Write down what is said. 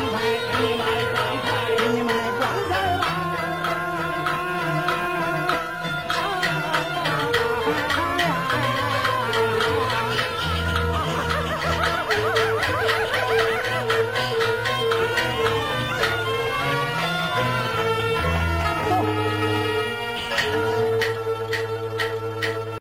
Come you me.